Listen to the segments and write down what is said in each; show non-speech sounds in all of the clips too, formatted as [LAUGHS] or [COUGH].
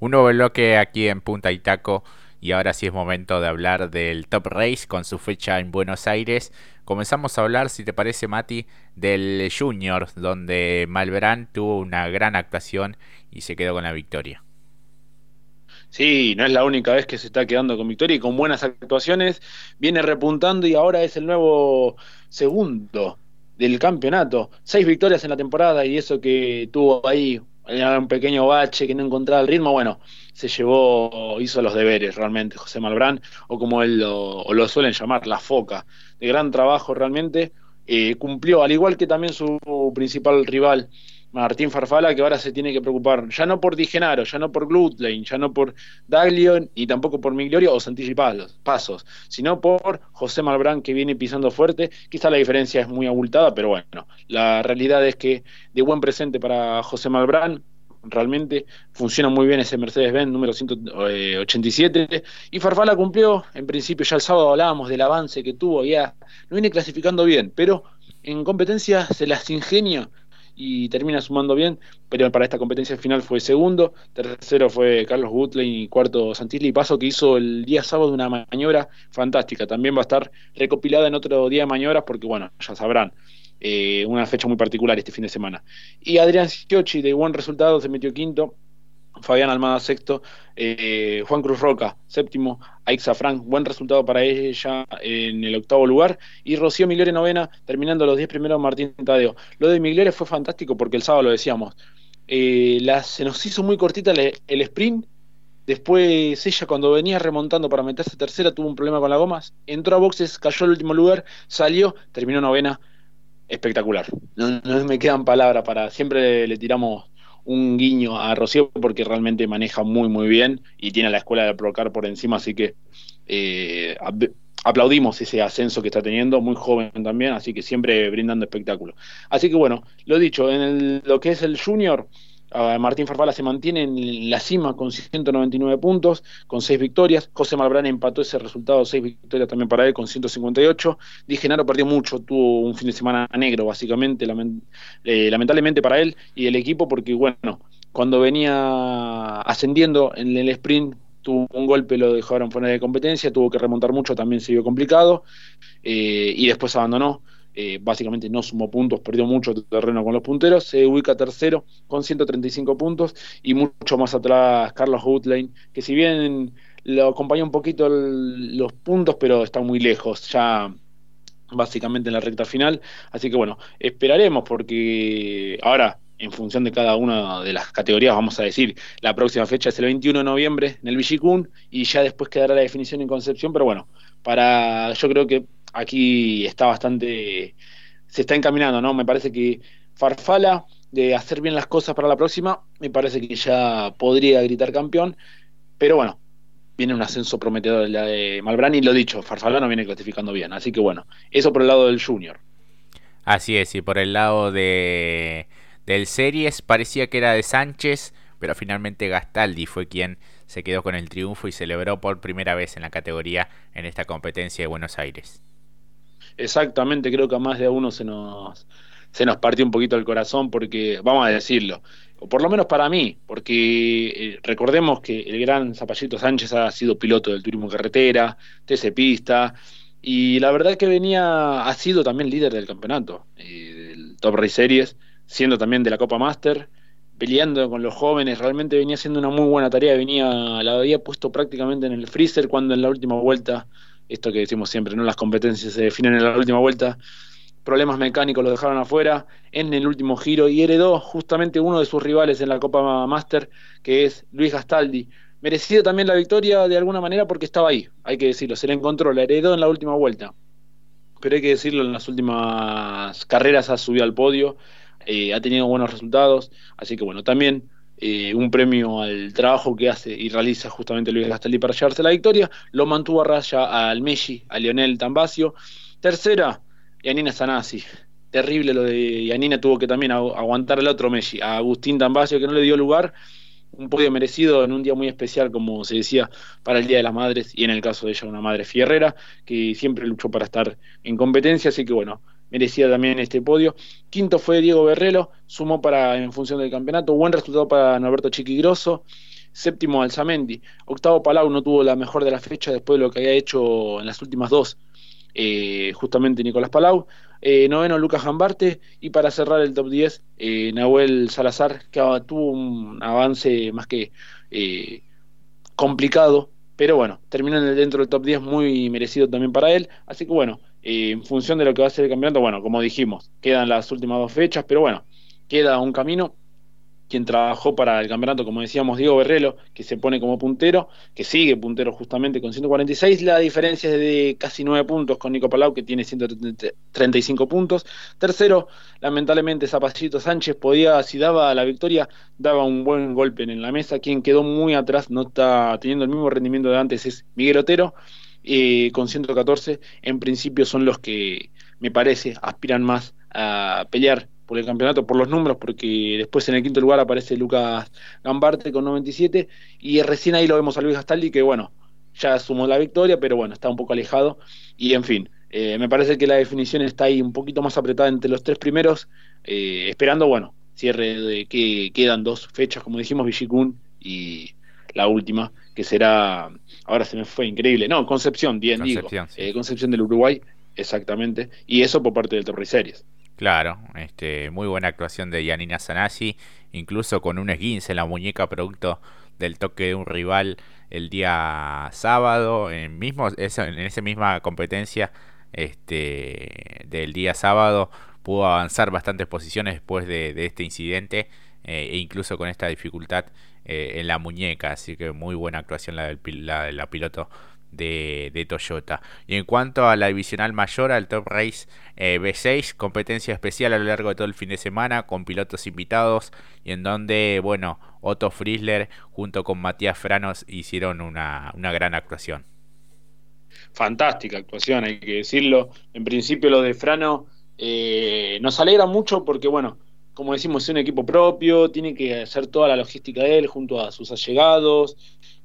Un nuevo bloque aquí en Punta Itaco y ahora sí es momento de hablar del Top Race con su fecha en Buenos Aires. Comenzamos a hablar, si te parece Mati, del Junior, donde Malverán tuvo una gran actuación y se quedó con la victoria. Sí, no es la única vez que se está quedando con victoria y con buenas actuaciones. Viene repuntando y ahora es el nuevo segundo del campeonato. Seis victorias en la temporada y eso que tuvo ahí era un pequeño bache que no encontraba el ritmo, bueno, se llevó, hizo los deberes realmente José Malbrán, o como él lo, o lo suelen llamar, la foca, de gran trabajo realmente, eh, cumplió, al igual que también su principal rival, Martín Farfala, que ahora se tiene que preocupar ya no por Digenaro, ya no por Glutlane, ya no por Daglio, ni tampoco por Migliorio o Santilli Pasos, sino por José Malbrán, que viene pisando fuerte. Quizá la diferencia es muy abultada, pero bueno, la realidad es que de buen presente para José Malbrán, realmente funciona muy bien ese Mercedes-Benz número 187 y Farfala cumplió, en principio ya el sábado hablábamos del avance que tuvo, ya no viene clasificando bien, pero en competencia se las ingenia y termina sumando bien, pero para esta competencia final fue segundo, tercero fue Carlos Gutley y cuarto Santilli, paso que hizo el día sábado una maniobra fantástica, también va a estar recopilada en otro día de maniobras porque bueno, ya sabrán, eh, una fecha muy particular este fin de semana. Y Adrián Schiocci de buen resultado se metió quinto, Fabián Almada sexto, eh, Juan Cruz Roca séptimo, Aixa Frank, buen resultado para ella en el octavo lugar, y Rocío Migliore novena, terminando los diez primeros Martín Tadeo. Lo de Migliore fue fantástico porque el sábado lo decíamos, eh, se nos hizo muy cortita el, sprint, después ella cuando venía remontando para meterse tercera tuvo un problema con las gomas, entró a boxes, cayó al último lugar, salió, terminó novena, espectacular. No me quedan palabras para, siempre le tiramos un guiño a Rocío porque realmente maneja muy muy bien y tiene la escuela de Procar por encima, así que eh, aplaudimos ese ascenso que está teniendo, muy joven también, así que siempre brindando espectáculo. Así que bueno, lo dicho, en lo que es el junior, Martín Farfala se mantiene en la cima con 199 puntos, con 6 victorias. José Malbrán empató ese resultado, 6 victorias también para él, con 158. Di Genaro perdió mucho, tuvo un fin de semana negro, básicamente, eh, lamentablemente para él y el equipo, porque bueno, cuando venía ascendiendo en el sprint tuvo un golpe, lo dejaron fuera de competencia, tuvo que remontar mucho, también se vio complicado, eh, y después abandonó. Eh, básicamente no sumó puntos, perdió mucho terreno con los punteros, se ubica tercero con 135 puntos y mucho más atrás Carlos Woodlane, que si bien lo acompaña un poquito los puntos, pero está muy lejos, ya básicamente en la recta final, así que bueno, esperaremos porque ahora en función de cada una de las categorías, vamos a decir, la próxima fecha es el 21 de noviembre en el Villicún y ya después quedará la definición en Concepción, pero bueno, para yo creo que aquí está bastante, se está encaminando, ¿no? Me parece que Farfala, de hacer bien las cosas para la próxima, me parece que ya podría gritar campeón, pero bueno, viene un ascenso prometedor de la de Malbrani, lo dicho, Farfala no viene clasificando bien, así que bueno, eso por el lado del Junior. Así es, y por el lado de del Series parecía que era de Sánchez, pero finalmente Gastaldi fue quien se quedó con el triunfo y celebró por primera vez en la categoría en esta competencia de Buenos Aires. Exactamente, creo que a más de uno se nos, se nos partió un poquito el corazón porque, vamos a decirlo, o por lo menos para mí, porque eh, recordemos que el gran Zapallito Sánchez ha sido piloto del turismo carretera, TC Pista, y la verdad que venía, ha sido también líder del campeonato, eh, del Top Race Series, siendo también de la Copa Master, peleando con los jóvenes, realmente venía haciendo una muy buena tarea, venía, la había puesto prácticamente en el freezer cuando en la última vuelta esto que decimos siempre, ¿no? Las competencias se definen en la última vuelta. Problemas mecánicos lo dejaron afuera en el último giro y heredó justamente uno de sus rivales en la Copa Master, que es Luis Gastaldi. Merecido también la victoria de alguna manera porque estaba ahí, hay que decirlo, se le encontró, la heredó en la última vuelta. Pero hay que decirlo, en las últimas carreras ha subido al podio, eh, ha tenido buenos resultados, así que bueno, también eh, un premio al trabajo que hace y realiza justamente Luis Gastaldi para llevarse la victoria, lo mantuvo a raya al Messi, a Lionel Tambasio. Tercera, Yanina Sanasi. Terrible lo de Yanina, tuvo que también aguantar el otro Messi, a Agustín Tambasio, que no le dio lugar. Un podio merecido en un día muy especial, como se decía, para el Día de las Madres, y en el caso de ella, una madre fierrera, que siempre luchó para estar en competencia. Así que bueno, merecía también este podio. Quinto fue Diego Berrelo, sumó para en función del campeonato, buen resultado para Norberto Chiquigroso. séptimo Alzamendi, octavo Palau no tuvo la mejor de la fecha después de lo que había hecho en las últimas dos, eh, justamente Nicolás Palau, eh, noveno Lucas Gambarte y para cerrar el top 10 eh, Nahuel Salazar que tuvo un avance más que complicado pero bueno, terminó dentro del top 10 muy merecido también para él, así que bueno, en función de lo que va a ser el campeonato, bueno, como dijimos, quedan las últimas dos fechas, pero bueno, queda un camino quien trabajó para el campeonato, como decíamos, Diego Berrelo, que se pone como puntero, que sigue puntero justamente con 146. La diferencia es de casi 9 puntos con Nico Palau, que tiene 135 puntos. Tercero, lamentablemente, Zapallito Sánchez podía, si daba la victoria, daba un buen golpe en la mesa. Quien quedó muy atrás, no está teniendo el mismo rendimiento de antes, es Miguel Otero, eh, con 114. En principio son los que, me parece, aspiran más a pelear por el campeonato, por los números, porque después en el quinto lugar aparece Lucas Gambarte con 97 y recién ahí lo vemos a Luis Gastaldi que bueno, ya sumó la victoria, pero bueno, está un poco alejado y en fin, eh, me parece que la definición está ahí un poquito más apretada entre los tres primeros, eh, esperando, bueno, cierre de que quedan dos fechas, como dijimos, Villicún y la última, que será, ahora se me fue increíble, no, Concepción, bien Concepción, digo, eh, Concepción del Uruguay, exactamente, y eso por parte del Torrey Series. Claro, este, muy buena actuación de Yanina Sanasi, incluso con un esguince en la muñeca producto del toque de un rival el día sábado, en mismo eso, en esa misma competencia este, del día sábado pudo avanzar bastantes posiciones después de, este incidente eh, e incluso con esta dificultad eh, en la muñeca, así que muy buena actuación la del la, de la piloto de, Toyota. Y en cuanto a la divisional mayor, al Top Race eh, B6, competencia especial a lo largo de todo el fin de semana con pilotos invitados y en donde, bueno, Otto Friesler junto con Matías Franos hicieron una, gran actuación. Fantástica actuación, hay que decirlo. En principio lo de Frano eh, nos alegra mucho porque, bueno, como decimos, es un equipo propio, tiene que hacer toda la logística de él junto a sus allegados,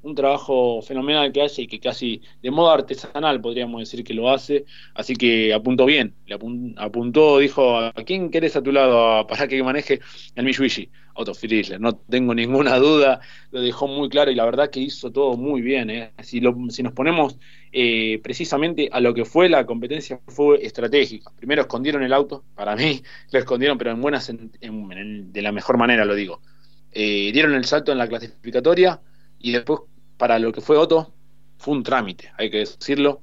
un trabajo fenomenal que hace y que casi de modo artesanal podríamos decir que lo hace, así que apuntó bien, le apuntó, dijo, ¿a quién querés a tu lado para que maneje el Mitsubishi? Otto Frizzler, no tengo ninguna [LAUGHS] duda, lo dejó muy claro y la verdad que hizo todo muy bien. ¿eh? Si, si nos ponemos eh, precisamente a lo que fue la competencia, fue estratégica. Primero escondieron el auto, para mí [LAUGHS] lo escondieron, pero en buenas, de la mejor manera lo digo. Eh, dieron el salto en la clasificatoria y después para lo que fue Otto, fue un trámite, hay que decirlo.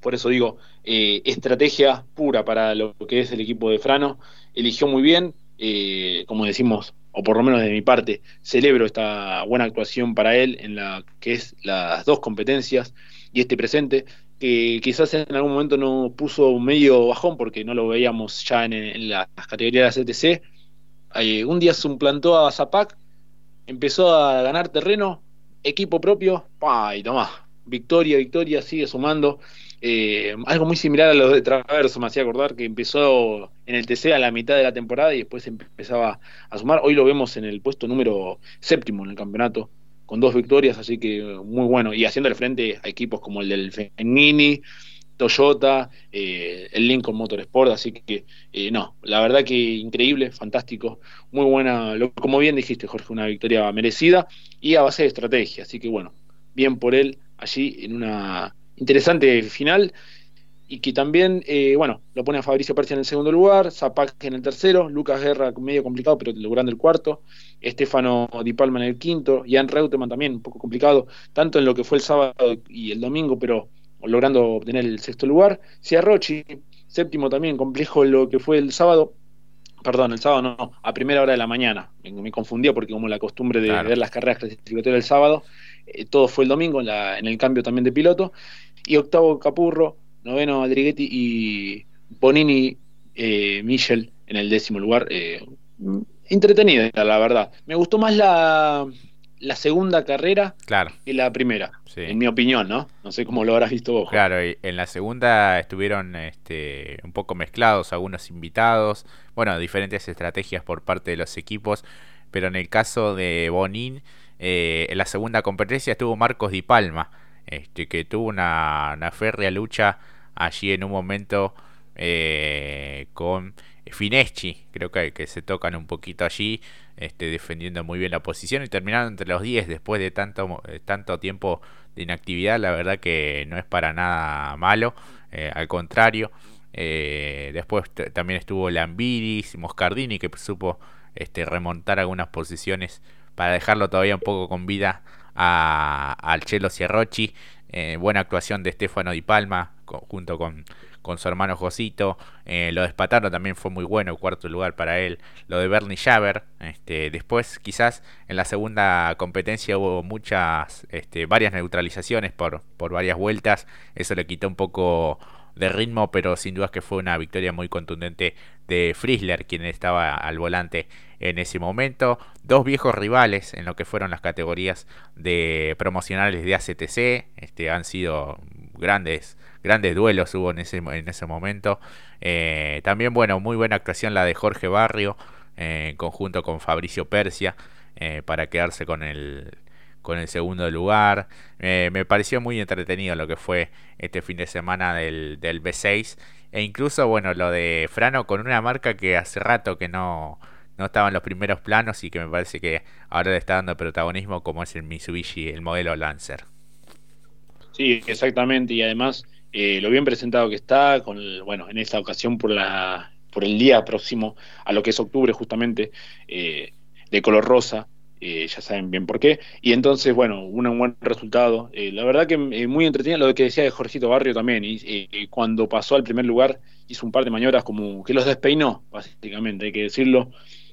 Por eso digo, eh, estrategia pura para lo que es el equipo de Frano. Eligió muy bien, eh, como decimos, o por lo menos de mi parte, celebro esta buena actuación para él en la que es las dos competencias y este presente, que quizás en algún momento no puso medio bajón porque no lo veíamos ya en, las categorías de CTC. Eh, un día suplantó a Zapac, empezó a ganar terreno, equipo propio, ¡pah! y tomá, victoria, victoria, sigue sumando. Eh, algo muy similar a lo de Traverso, me hacía acordar que empezó en el TC a la mitad de la temporada y después empezaba a sumar. Hoy lo vemos en el puesto número séptimo en el campeonato, con dos victorias, así que muy bueno. Y haciéndole frente a equipos como el del Fenini, Toyota, eh, el Lincoln Motorsport, así que eh, no, la verdad que increíble, fantástico, muy buena, como bien dijiste Jorge, una victoria merecida y a base de estrategia, así que bueno, bien por él allí en una interesante final y que también, eh, bueno, lo pone a Fabricio Persia en el segundo lugar, Zapac en el tercero, Lucas Guerra medio complicado, pero logrando el cuarto, Estefano Di Palma en el quinto, Jan Reutemann también un poco complicado, tanto en lo que fue el sábado y el domingo, pero logrando obtener el sexto lugar. Ciarrochi, séptimo también, complejo lo que fue el sábado. Perdón, el sábado no, a primera hora de la mañana. Me, confundía porque como la costumbre de ver las carreras clasificatorias el sábado, eh, todo fue el domingo en, la, en el cambio también de piloto. Y octavo Capurro, noveno Adriguetti y Bonini eh, Michel en el décimo lugar. Eh, entretenida, la verdad. Me gustó más la, la segunda carrera claro. que la primera, en mi opinión, ¿no? No sé cómo lo habrás visto vos. Claro, y en la segunda estuvieron este, un poco mezclados algunos invitados, bueno, diferentes estrategias por parte de los equipos, pero en el caso de Bonin, eh, en la segunda competencia estuvo Marcos Di Palma, este, que tuvo una, una férrea lucha allí en un momento eh, con Fineschi, creo que, que se tocan un poquito allí, este, defendiendo muy bien la posición y terminando entre los 10 después de tanto, eh, tanto tiempo de inactividad, la verdad que no es para nada malo, eh, al contrario. después también estuvo Lambiris, Moscardini, que supo este, remontar algunas posiciones para dejarlo todavía un poco con vida al Chelo Sierrochi. buena actuación de Stefano Di Palma junto con, con su hermano Josito. Eh, lo de Spataro también fue muy bueno, cuarto lugar para él. Lo de Bernie Javer. Este, después, quizás en la segunda competencia hubo muchas, este, varias neutralizaciones por, por varias vueltas. Eso le quitó un poco de ritmo, pero sin duda que fue una victoria muy contundente de Frizzler, quien estaba al volante en ese momento. Dos viejos rivales en lo que fueron las categorías de promocionales de ACTC. Este, han sido grandes grandes duelos hubo en ese, en ese momento. Eh, también, bueno, muy buena actuación la de Jorge Barrio, eh, en conjunto con Fabricio Persia, eh, para quedarse con el, con el segundo lugar. me pareció muy entretenido lo que fue este fin de semana del, del B6. E incluso, bueno, lo de Frano con una marca que hace rato que no, no estaba en los primeros planos y que me parece que ahora le está dando protagonismo como es el Mitsubishi, el modelo Lancer. Sí, exactamente. Y además eh, lo bien presentado que está, con bueno, en esta ocasión por la por el día próximo a lo que es octubre justamente, eh, de color rosa, eh, ya saben bien por qué, y entonces, bueno, un, buen resultado, la verdad que muy entretenido lo que decía de Jorgito Barrio también, y cuando pasó al primer lugar hizo un par de maniobras como que los despeinó, básicamente, hay que decirlo,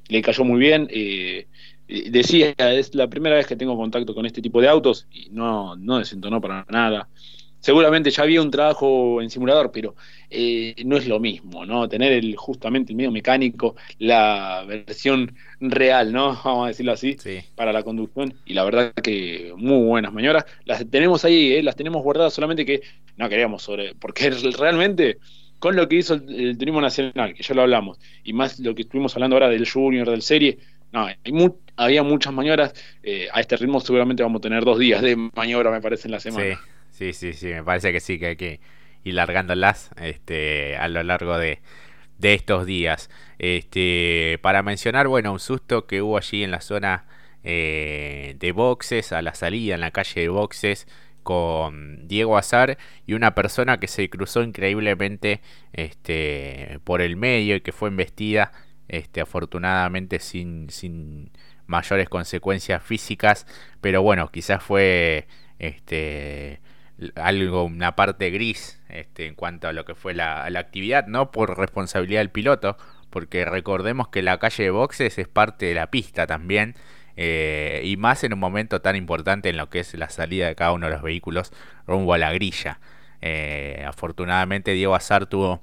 le cayó muy bien, decía, es la primera vez que tengo contacto con este tipo de autos, y no, no desentonó para nada, seguramente ya había un trabajo en simulador, pero eh, no es lo mismo, ¿no? Tener el, justamente el medio mecánico, la versión real, ¿no? [LAUGHS] Vamos a decirlo así, para la conducción. Y la verdad que muy buenas maniobras. Las tenemos ahí, ¿eh? las tenemos guardadas, solamente que no queríamos sobre. Porque [LAUGHS] realmente, con lo que hizo el, turismo nacional, que ya lo hablamos, y más lo que estuvimos hablando ahora del Junior, del Serie, no, había muchas maniobras. Eh, a este ritmo seguramente vamos a tener dos días de maniobra, me parece, en la semana. Sí, sí, sí, me parece que sí, que hay que ir largándolas este, a lo largo de, estos días. Este, para mencionar, bueno, un susto que hubo allí en la zona eh, de boxes, a la salida en la calle de boxes, con Diego Azar y una persona que se cruzó increíblemente este, por el medio y que fue embestida, este, afortunadamente sin, sin mayores consecuencias físicas, pero bueno, quizás fue este algo, una parte gris este, en cuanto a lo que fue la, actividad, no por responsabilidad del piloto, porque recordemos que la calle de boxes es parte de la pista también, eh, y más en un momento tan importante en lo que es la salida de cada uno de los vehículos rumbo a la grilla. Eh, afortunadamente Diego Azar tuvo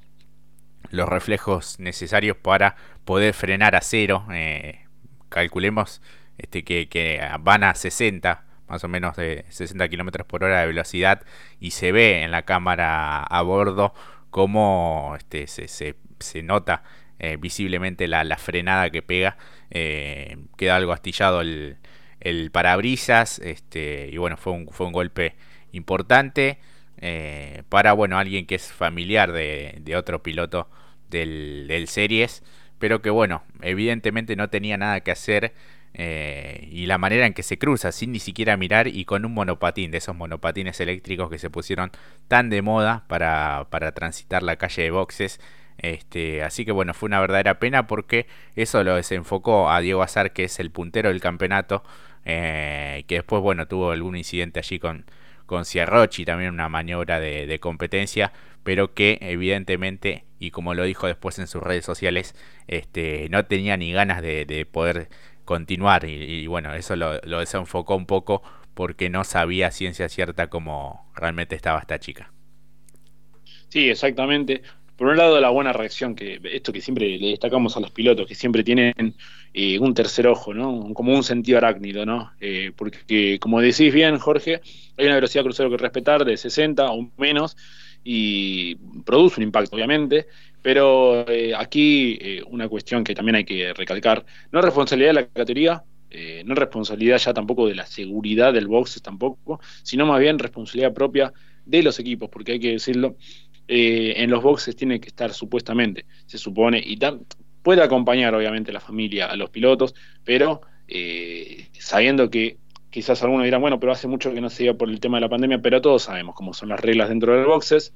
los reflejos necesarios para poder frenar a cero. Eh, calculemos este, que, que van a 60 más o menos de 60 kilómetros por hora de velocidad y se ve en la cámara a bordo cómo este, se, se, nota eh, visiblemente la, frenada que pega eh, queda algo astillado el, el parabrisas este, y bueno fue un, fue un golpe importante eh, para bueno alguien que es familiar de, otro piloto del, del series pero que bueno evidentemente no tenía nada que hacer eh, y la manera en que se cruza sin ni siquiera mirar y con un monopatín, de esos monopatines eléctricos que se pusieron tan de moda para, para transitar la calle de boxes. Este, así que bueno, fue una verdadera pena porque eso lo desenfocó a Diego Azar, que es el puntero del campeonato, eh, que después bueno tuvo algún incidente allí con, con Ciarrochi, también una maniobra de, competencia, pero que evidentemente, y como lo dijo después en sus redes sociales, este, no tenía ni ganas de, de poder continuar y, bueno, eso lo, desenfocó un poco porque no sabía ciencia cierta cómo realmente estaba esta chica. Sí, exactamente. Por un lado, la buena reacción, que esto que siempre le destacamos a los pilotos, que siempre tienen un tercer ojo, ¿no? Como un sentido arácnido, ¿no? Eh, porque, como decís bien, Jorge, hay una velocidad crucero que respetar de 60 o menos y produce un impacto, obviamente, pero eh, aquí eh, una cuestión que también hay que recalcar, no es responsabilidad de la categoría, eh, no es responsabilidad ya tampoco de la seguridad del box tampoco, sino más bien responsabilidad propia de los equipos, porque hay que decirlo en los boxes tiene que estar supuestamente, se supone, y puede acompañar obviamente la familia a los pilotos, pero eh, sabiendo que quizás algunos dirán, bueno, pero hace mucho que no se iba por el tema de la pandemia, pero todos sabemos cómo son las reglas dentro de los boxes.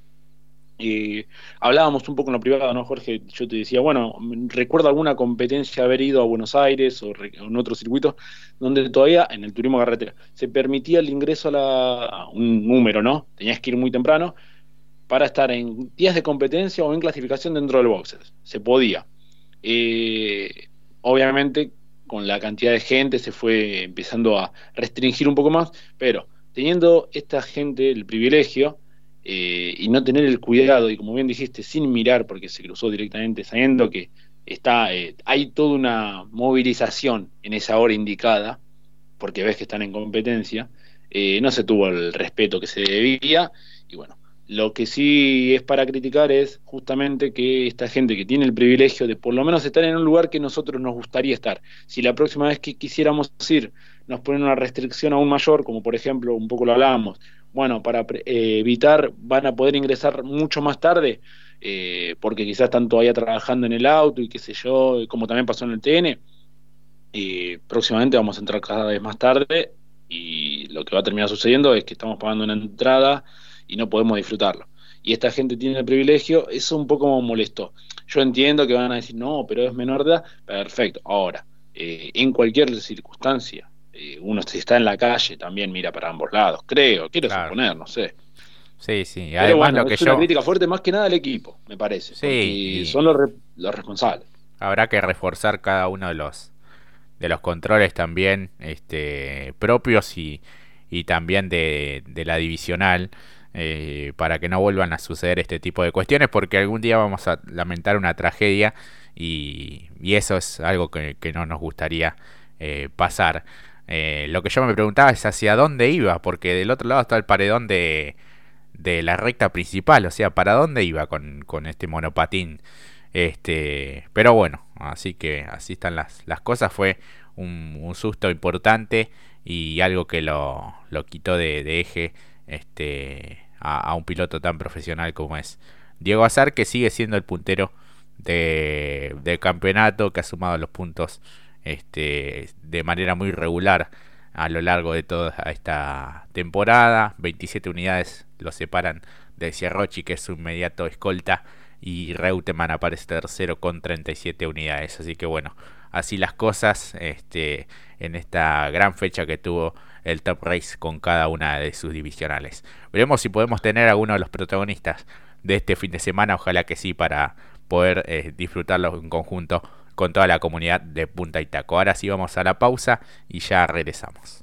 Hablábamos un poco en lo privado, ¿no, Jorge? Yo te decía, bueno, recuerdo alguna competencia haber ido a Buenos Aires o en otro circuito donde todavía en el turismo carretera se permitía el ingreso a, la, un número, ¿no? Tenías que ir muy temprano para estar en días de competencia o en clasificación dentro del boxes. Se podía. Eh, obviamente con la cantidad de gente se fue empezando a restringir un poco más, pero teniendo esta gente el privilegio eh, y no tener el cuidado, y como bien dijiste, sin mirar porque se cruzó directamente, sabiendo que está eh, hay toda una movilización en esa hora indicada, porque ves que están en competencia, eh, no se tuvo el respeto que se debía, y bueno, lo que sí es para criticar es justamente que esta gente que tiene el privilegio de por lo menos estar en un lugar que nosotros nos gustaría estar, si la próxima vez que quisiéramos ir nos ponen una restricción aún mayor, como por ejemplo, un poco lo hablábamos, bueno, para eh, evitar van a poder ingresar mucho más tarde, eh, porque quizás están todavía trabajando en el auto y qué sé yo, como también pasó en el TN, y próximamente vamos a entrar cada vez más tarde y lo que va a terminar sucediendo es que estamos pagando una entrada y no podemos disfrutarlo. Y esta gente tiene el privilegio, eso un poco me molestó. Yo entiendo que van a decir, no, pero es menor de edad, perfecto. Ahora, eh, en cualquier circunstancia, eh, uno si está en la calle también mira para ambos lados, creo, quiero suponer, no sé. Sí, sí. Pero bueno, es una crítica fuerte más que nada al equipo, me parece. Sí. Son los, los responsables. Habrá que reforzar cada uno de los de los controles también este, propios y, y también de, de la divisional eh, para que no vuelvan a suceder este tipo de cuestiones, porque algún día vamos a lamentar una tragedia y, eso es algo que, no nos gustaría eh, pasar. Eh, lo que yo me preguntaba es hacia dónde iba, porque del otro lado está el paredón de, de la recta principal, o sea, ¿para dónde iba con, con este monopatín? Este, pero bueno, así que así están las, las cosas. Fue un, susto importante y algo que lo, lo quitó de eje este, a, un piloto tan profesional como es Diego Azar, que sigue siendo el puntero de, del campeonato, que ha sumado los puntos este, de manera muy regular a lo largo de toda esta temporada. 27 unidades lo separan de Sierrochi, que es su inmediato escolta, y Reutemann aparece tercero con 37 unidades. Así que bueno, así las cosas este, en esta gran fecha que tuvo el Top Race con cada una de sus divisionales. Veremos si podemos tener a alguno de los protagonistas de este fin de semana, ojalá que sí, para poder eh, disfrutarlos en conjunto con toda la comunidad de Punta Itaco. Ahora sí vamos a la pausa y ya regresamos.